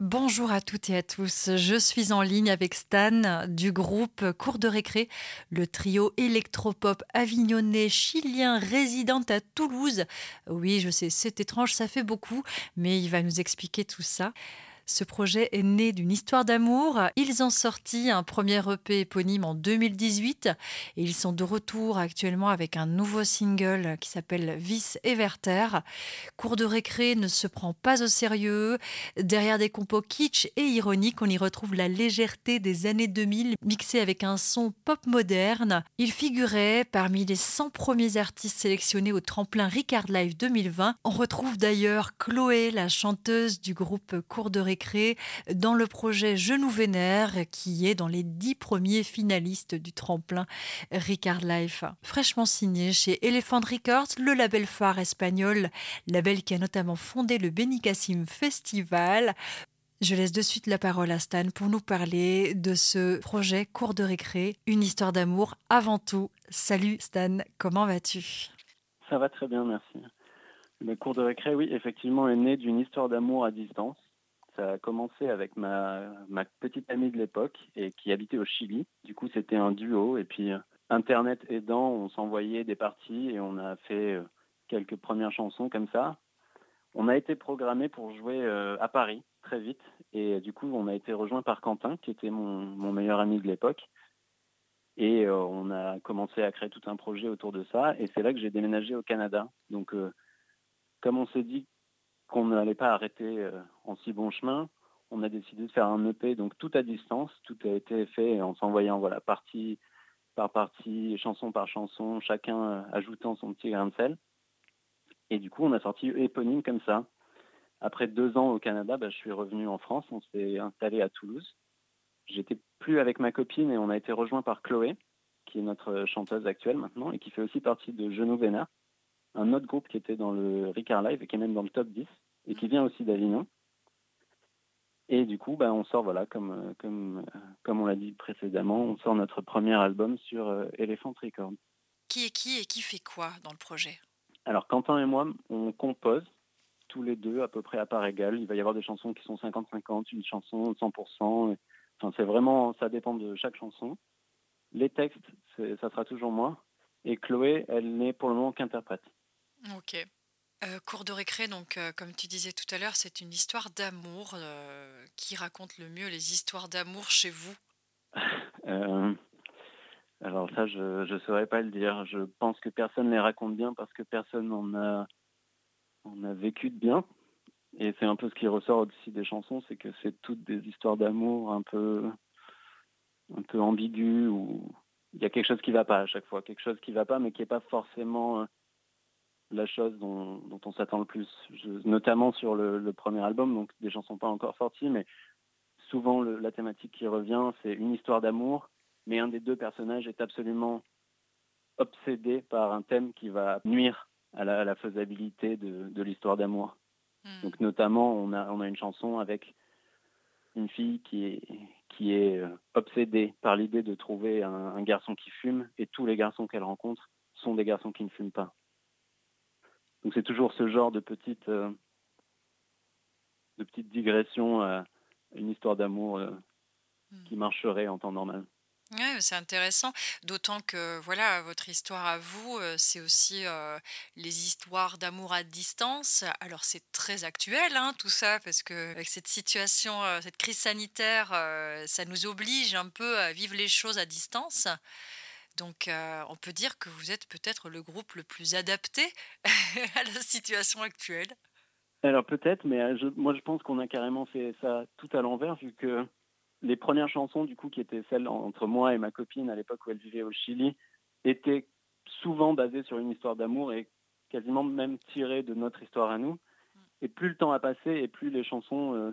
Bonjour à toutes et à tous. Je suis en ligne avec Stan du groupe Cours de récré, le trio électropop avignonnais chilien résident à Toulouse. Oui, je sais, c'est étrange, ça fait beaucoup, mais il va nous expliquer tout ça. Ce projet est né d'une histoire d'amour. Ils ont sorti un premier EP éponyme en 2018 et ils sont de retour actuellement avec un nouveau single qui s'appelle Vice et Werther. Cours de récré ne se prend pas au sérieux. Derrière des compos kitsch et ironiques, on y retrouve la légèreté des années 2000 mixée avec un son pop moderne. Il figurait parmi les 100 premiers artistes sélectionnés au tremplin Ricard Live 2020. On retrouve d'ailleurs Chloé, la chanteuse du groupe Cours de récré dans le projet Genou Vénère, qui est dans les dix premiers finalistes du tremplin Ricard Life. Fraîchement signé chez Elephant Records, le label phare espagnol, label qui a notamment fondé le Benicassim Festival. Je laisse de suite la parole à Stan pour nous parler de ce projet Cours de récré, une histoire d'amour avant tout. Salut Stan, comment vas-tu? Ça va très bien, merci. Le cours de récré, oui, effectivement, est né d'une histoire d'amour à distance. Ça a commencé avec ma, petite amie de l'époque et qui habitait au Chili. Du coup, c'était un duo. Et puis, Internet aidant, on s'envoyait des parties et on a fait euh, quelques premières chansons comme ça. On a été programmé pour jouer euh, à Paris très vite. Et du coup, on a été rejoint par Quentin, qui était mon, meilleur ami de l'époque. Et euh, on a commencé à créer tout un projet autour de ça. Et c'est là que j'ai déménagé au Canada. Donc, comme on s'est dit qu'on n'allait pas arrêter euh, en si bon chemin, on a décidé de faire un EP, donc tout à distance, tout a été fait en s'envoyant voilà, partie par partie, chanson par chanson, chacun euh, ajoutant son petit grain de sel. Et du coup, on a sorti éponyme comme ça. Après deux ans au Canada, bah, je suis revenu en France, on s'est installé à Toulouse. J'étais plus avec ma copine et on a été rejoint par Chloé, qui est notre chanteuse actuelle maintenant et qui fait aussi partie de Genou Vénard, un autre groupe qui était dans le Ricard Live et qui est même dans le top 10 et qui vient aussi d'Avignon. Et du coup, bah, on sort, voilà, comme, euh, comme, euh, comme on l'a dit précédemment, on sort notre premier album sur euh, Elephant Records. Qui est qui et qui fait quoi dans le projet? Alors, Quentin et moi, on compose tous les deux à peu près à part égale. Il va y avoir des chansons qui sont 50-50, une chanson 100%. Enfin, c'est vraiment, ça dépend de chaque chanson. Les textes, ça sera toujours moi. Et Chloé, elle n'est pour le moment qu'interprète. Ok. Euh, cours de récré, donc euh, comme tu disais tout à l'heure, c'est une histoire d'amour. Euh, qui raconte le mieux les histoires d'amour chez vous Alors ça, je ne saurais pas le dire. Je pense que personne ne les raconte bien parce que personne n'en a, on a vécu de bien. Et c'est un peu ce qui ressort aussi des chansons, c'est que c'est toutes des histoires d'amour un peu, un peu ambiguës où il y a quelque chose qui ne va pas à chaque fois, quelque chose qui ne va pas, mais qui n'est pas forcément la chose dont, on s'attend le plus. notamment sur le, premier album, donc des chansons pas encore sorties, mais souvent la thématique qui revient, c'est une histoire d'amour, mais un des deux personnages est absolument obsédé par un thème qui va nuire à la, faisabilité de, l'histoire d'amour. Hmm. Donc notamment, on a, on a une chanson avec une fille qui est, qui est euh, obsédée par l'idée de trouver un garçon qui fume, et tous les garçons qu'elle rencontre sont des garçons qui ne fument pas. Donc c'est toujours ce genre de petite, euh, de petite digression à une histoire d'amour euh, hmm. qui marcherait en temps normal. Ouais, c'est intéressant, d'autant que voilà, votre histoire à vous, euh, c'est aussi les histoires d'amour à distance. Alors c'est très actuel, hein, tout ça, parce que avec cette situation, cette crise sanitaire, ça nous oblige un peu à vivre les choses à distance. Donc, euh, on peut dire que vous êtes peut-être le groupe le plus adapté à la situation actuelle. Alors peut-être, mais euh, moi je pense qu'on a carrément fait ça tout à l'envers, vu que les premières chansons, du coup, qui étaient celles entre moi et ma copine à l'époque où elle vivait au Chili, étaient souvent basées sur une histoire d'amour et quasiment même tirées de notre histoire à nous. Mm. Et plus le temps a passé et plus les chansons euh,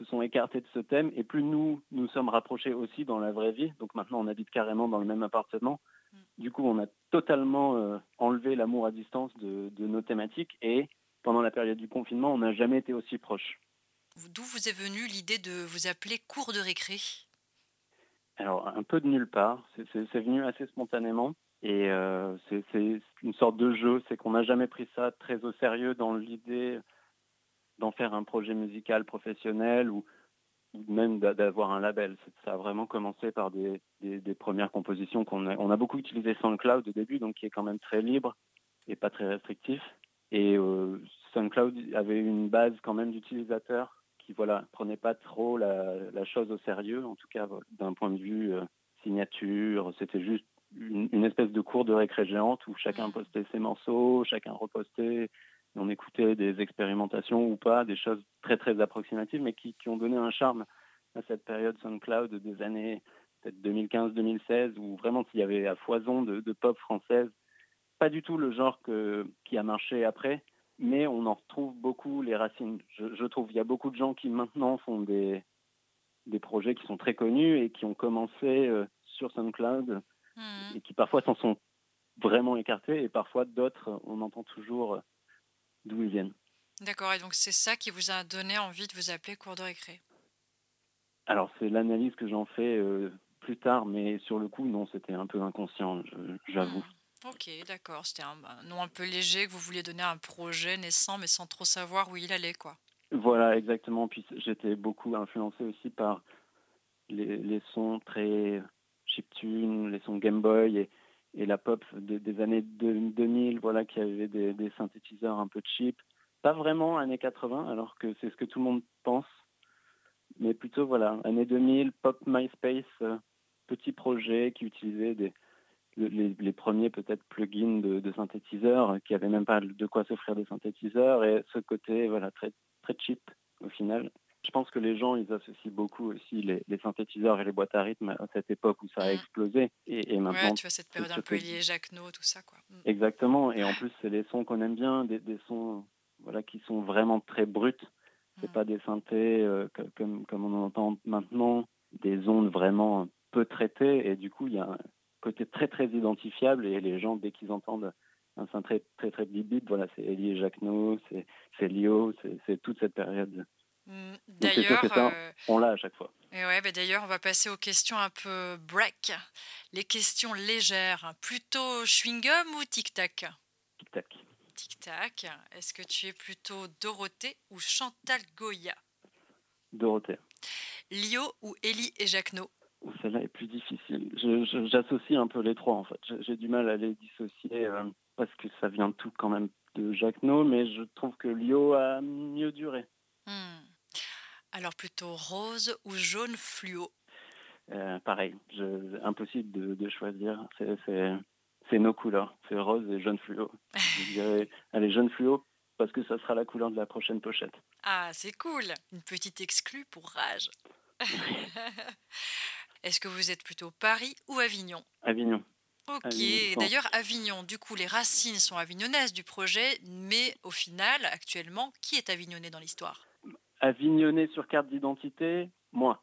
se sont écartés de ce thème et plus nous nous sommes rapprochés aussi dans la vraie vie. Donc maintenant on habite carrément dans le même appartement. Mm. Du coup on a totalement euh, enlevé l'amour à distance de, nos thématiques et pendant la période du confinement on n'a jamais été aussi proches. D'où vous est venue l'idée de vous appeler cours de récré? Alors un peu de nulle part, c'est venu assez spontanément. Et euh, c'est une sorte de jeu, c'est qu'on n'a jamais pris ça très au sérieux dans l'idée d'en faire un projet musical professionnel ou, même d'avoir un label. Ça a vraiment commencé par des, premières compositions qu'on a. On a beaucoup utilisé SoundCloud au début, donc qui est quand même très libre et pas très restrictif. Et euh, SoundCloud avait une base quand même d'utilisateurs qui voilà prenaient pas trop la, chose au sérieux, en tout cas d'un point de vue euh, signature. C'était juste une, espèce de cours de récré géante où chacun mmh. postait ses morceaux, chacun repostait, on écoutait des expérimentations ou pas, des choses très très approximatives, mais qui, ont donné un charme à cette période SoundCloud des années peut-être 2015-2016, où vraiment il y avait à foison de, pop française. Pas du tout le genre que, qui a marché après, mais on en retrouve beaucoup les racines. Je, trouve il y a beaucoup de gens qui maintenant font des, des projets qui sont très connus et qui ont commencé euh, sur SoundCloud Mmh. et qui parfois s'en sont vraiment écartés et parfois d'autres, on entend toujours d'où ils viennent. D'accord, et donc c'est ça qui vous a donné envie de vous appeler cours de récré? Alors c'est l'analyse que j'en fais euh, plus tard, mais sur le coup, non, c'était un peu inconscient, j'avoue. Mmh. Ok, d'accord, c'était un, nom un peu léger que vous vouliez donner à un projet naissant, mais sans trop savoir où il allait, quoi. Voilà, exactement. Puis j'étais beaucoup influencé aussi par les, les sons très chiptune, les sons Game Boy et, et la pop des années 2000, voilà, qui avait des, synthétiseurs un peu cheap. Pas vraiment années 80, alors que c'est ce que tout le monde pense, mais plutôt, voilà, années 2000, pop MySpace, euh, petit projet qui utilisait les, premiers peut-être plugins de, de, synthétiseurs qui n'avaient même pas de quoi s'offrir des synthétiseurs. Et ce côté voilà très très cheap au final je pense que les gens, ils associent beaucoup aussi les, synthétiseurs et les boîtes à rythme à cette époque où ça a mmh. explosé. Et, maintenant, ouais, tu vois, cette période un peu liée Jacquenot, tout ça, quoi. Mmh. Exactement. Et en plus, c'est les sons qu'on aime bien, des, sons voilà, qui sont vraiment très bruts. C'est mmh. pas des synthés euh, comme, comme on entend maintenant, des ondes vraiment peu traitées. Et du coup, il y a un côté très, très identifiable. Et les gens, dès qu'ils entendent un synthé très, très, très bip, voilà, c'est Elie et Jacquenot, c'est Lio, c'est toute cette période Mm, d'ailleurs, euh, on l'a à chaque fois. Et ouais, bah, d'ailleurs, on va passer aux questions un peu break, les questions légères. Plutôt chewing-gum ou tic-tac? Tic-tac. Tic-tac. Est-ce que tu es plutôt Dorothée ou Chantal Goya? Dorothée. Lio ou Élie et Jacquenot Celle-là est plus difficile. J'associe un peu les trois en fait. J'ai du mal à les dissocier euh, parce que ça vient tout quand même de Jacquenot, mais je trouve que Lio a mieux duré. Hmm. Alors plutôt rose ou jaune fluo? Euh, Pareil, impossible de, choisir. C'est nos couleurs, c'est rose et jaune fluo. je dirais, allez, jaune fluo parce que ça sera la couleur de la prochaine pochette. Ah, c'est cool Une petite exclue pour Rage. Est-ce que vous êtes plutôt Paris ou Avignon? Avignon. Ok, d'ailleurs Avignon, du coup les racines sont avignonnaises du projet, mais au final, actuellement, qui est avignonné dans l'histoire? Avignonné sur carte d'identité, moi.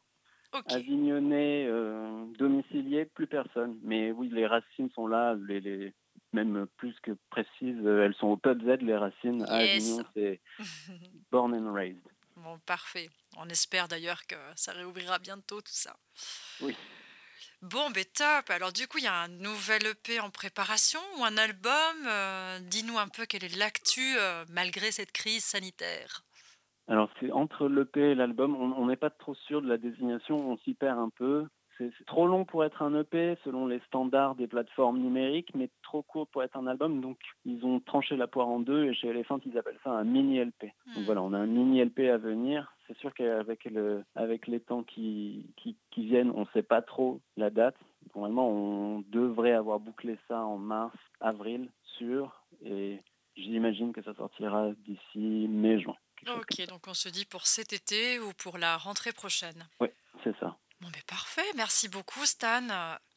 Avignonné euh, domicilié, plus personne. Mais oui, les racines sont là, les, même plus que précises, elles sont au top Z, les racines. À Avignon, c'est born and raised. Bon, parfait. On espère d'ailleurs que ça réouvrira bientôt tout ça. Oui. Bon, ben top. Alors du coup, il y a un nouvel EP en préparation ou un album? Euh, dis-nous un peu quelle est l'actu euh, malgré cette crise sanitaire. Alors c'est entre l'EP et l'album, on n'est pas trop sûr de la désignation, on s'y perd un peu. C'est trop long pour être un EP selon les standards des plateformes numériques, mais trop court pour être un album. Donc ils ont tranché la poire en deux et chez Elephant ils appellent ça un mini LP. Donc hmm. voilà, on a un mini LP à venir. C'est sûr qu'avec le, avec les temps qui, qui, qui viennent, on ne sait pas trop la date. Normalement, on devrait avoir bouclé ça en mars, avril, sûr. Et j'imagine que ça sortira d'ici mai-juin. Ok, donc on se dit pour cet été ou pour la rentrée prochaine. Oui, c'est ça. Bon, mais parfait, merci beaucoup Stan.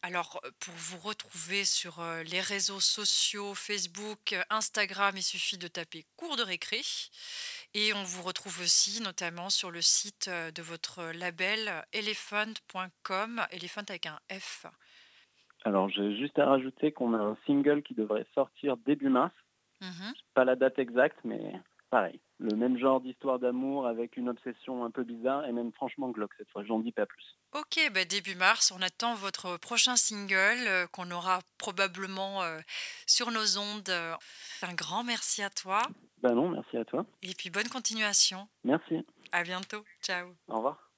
Alors, pour vous retrouver sur euh, les réseaux sociaux, Facebook, Instagram, il suffit de taper cours de récré. Et on vous retrouve aussi notamment sur le site euh, de votre label elephant.com, elephant avec un F. Alors, j'ai juste à rajouter qu'on a un single qui devrait sortir début mars. Mhm. Pas la date exacte, mais pareil, le même genre d'histoire d'amour avec une obsession un peu bizarre et même franchement glauque cette fois, j'en dis pas plus. Ok, bah début mars, on attend votre prochain single euh, qu'on aura probablement euh, sur nos ondes. Un grand merci à toi. Ben non, merci à toi. Et puis bonne continuation. Merci. À bientôt. Ciao. Au revoir.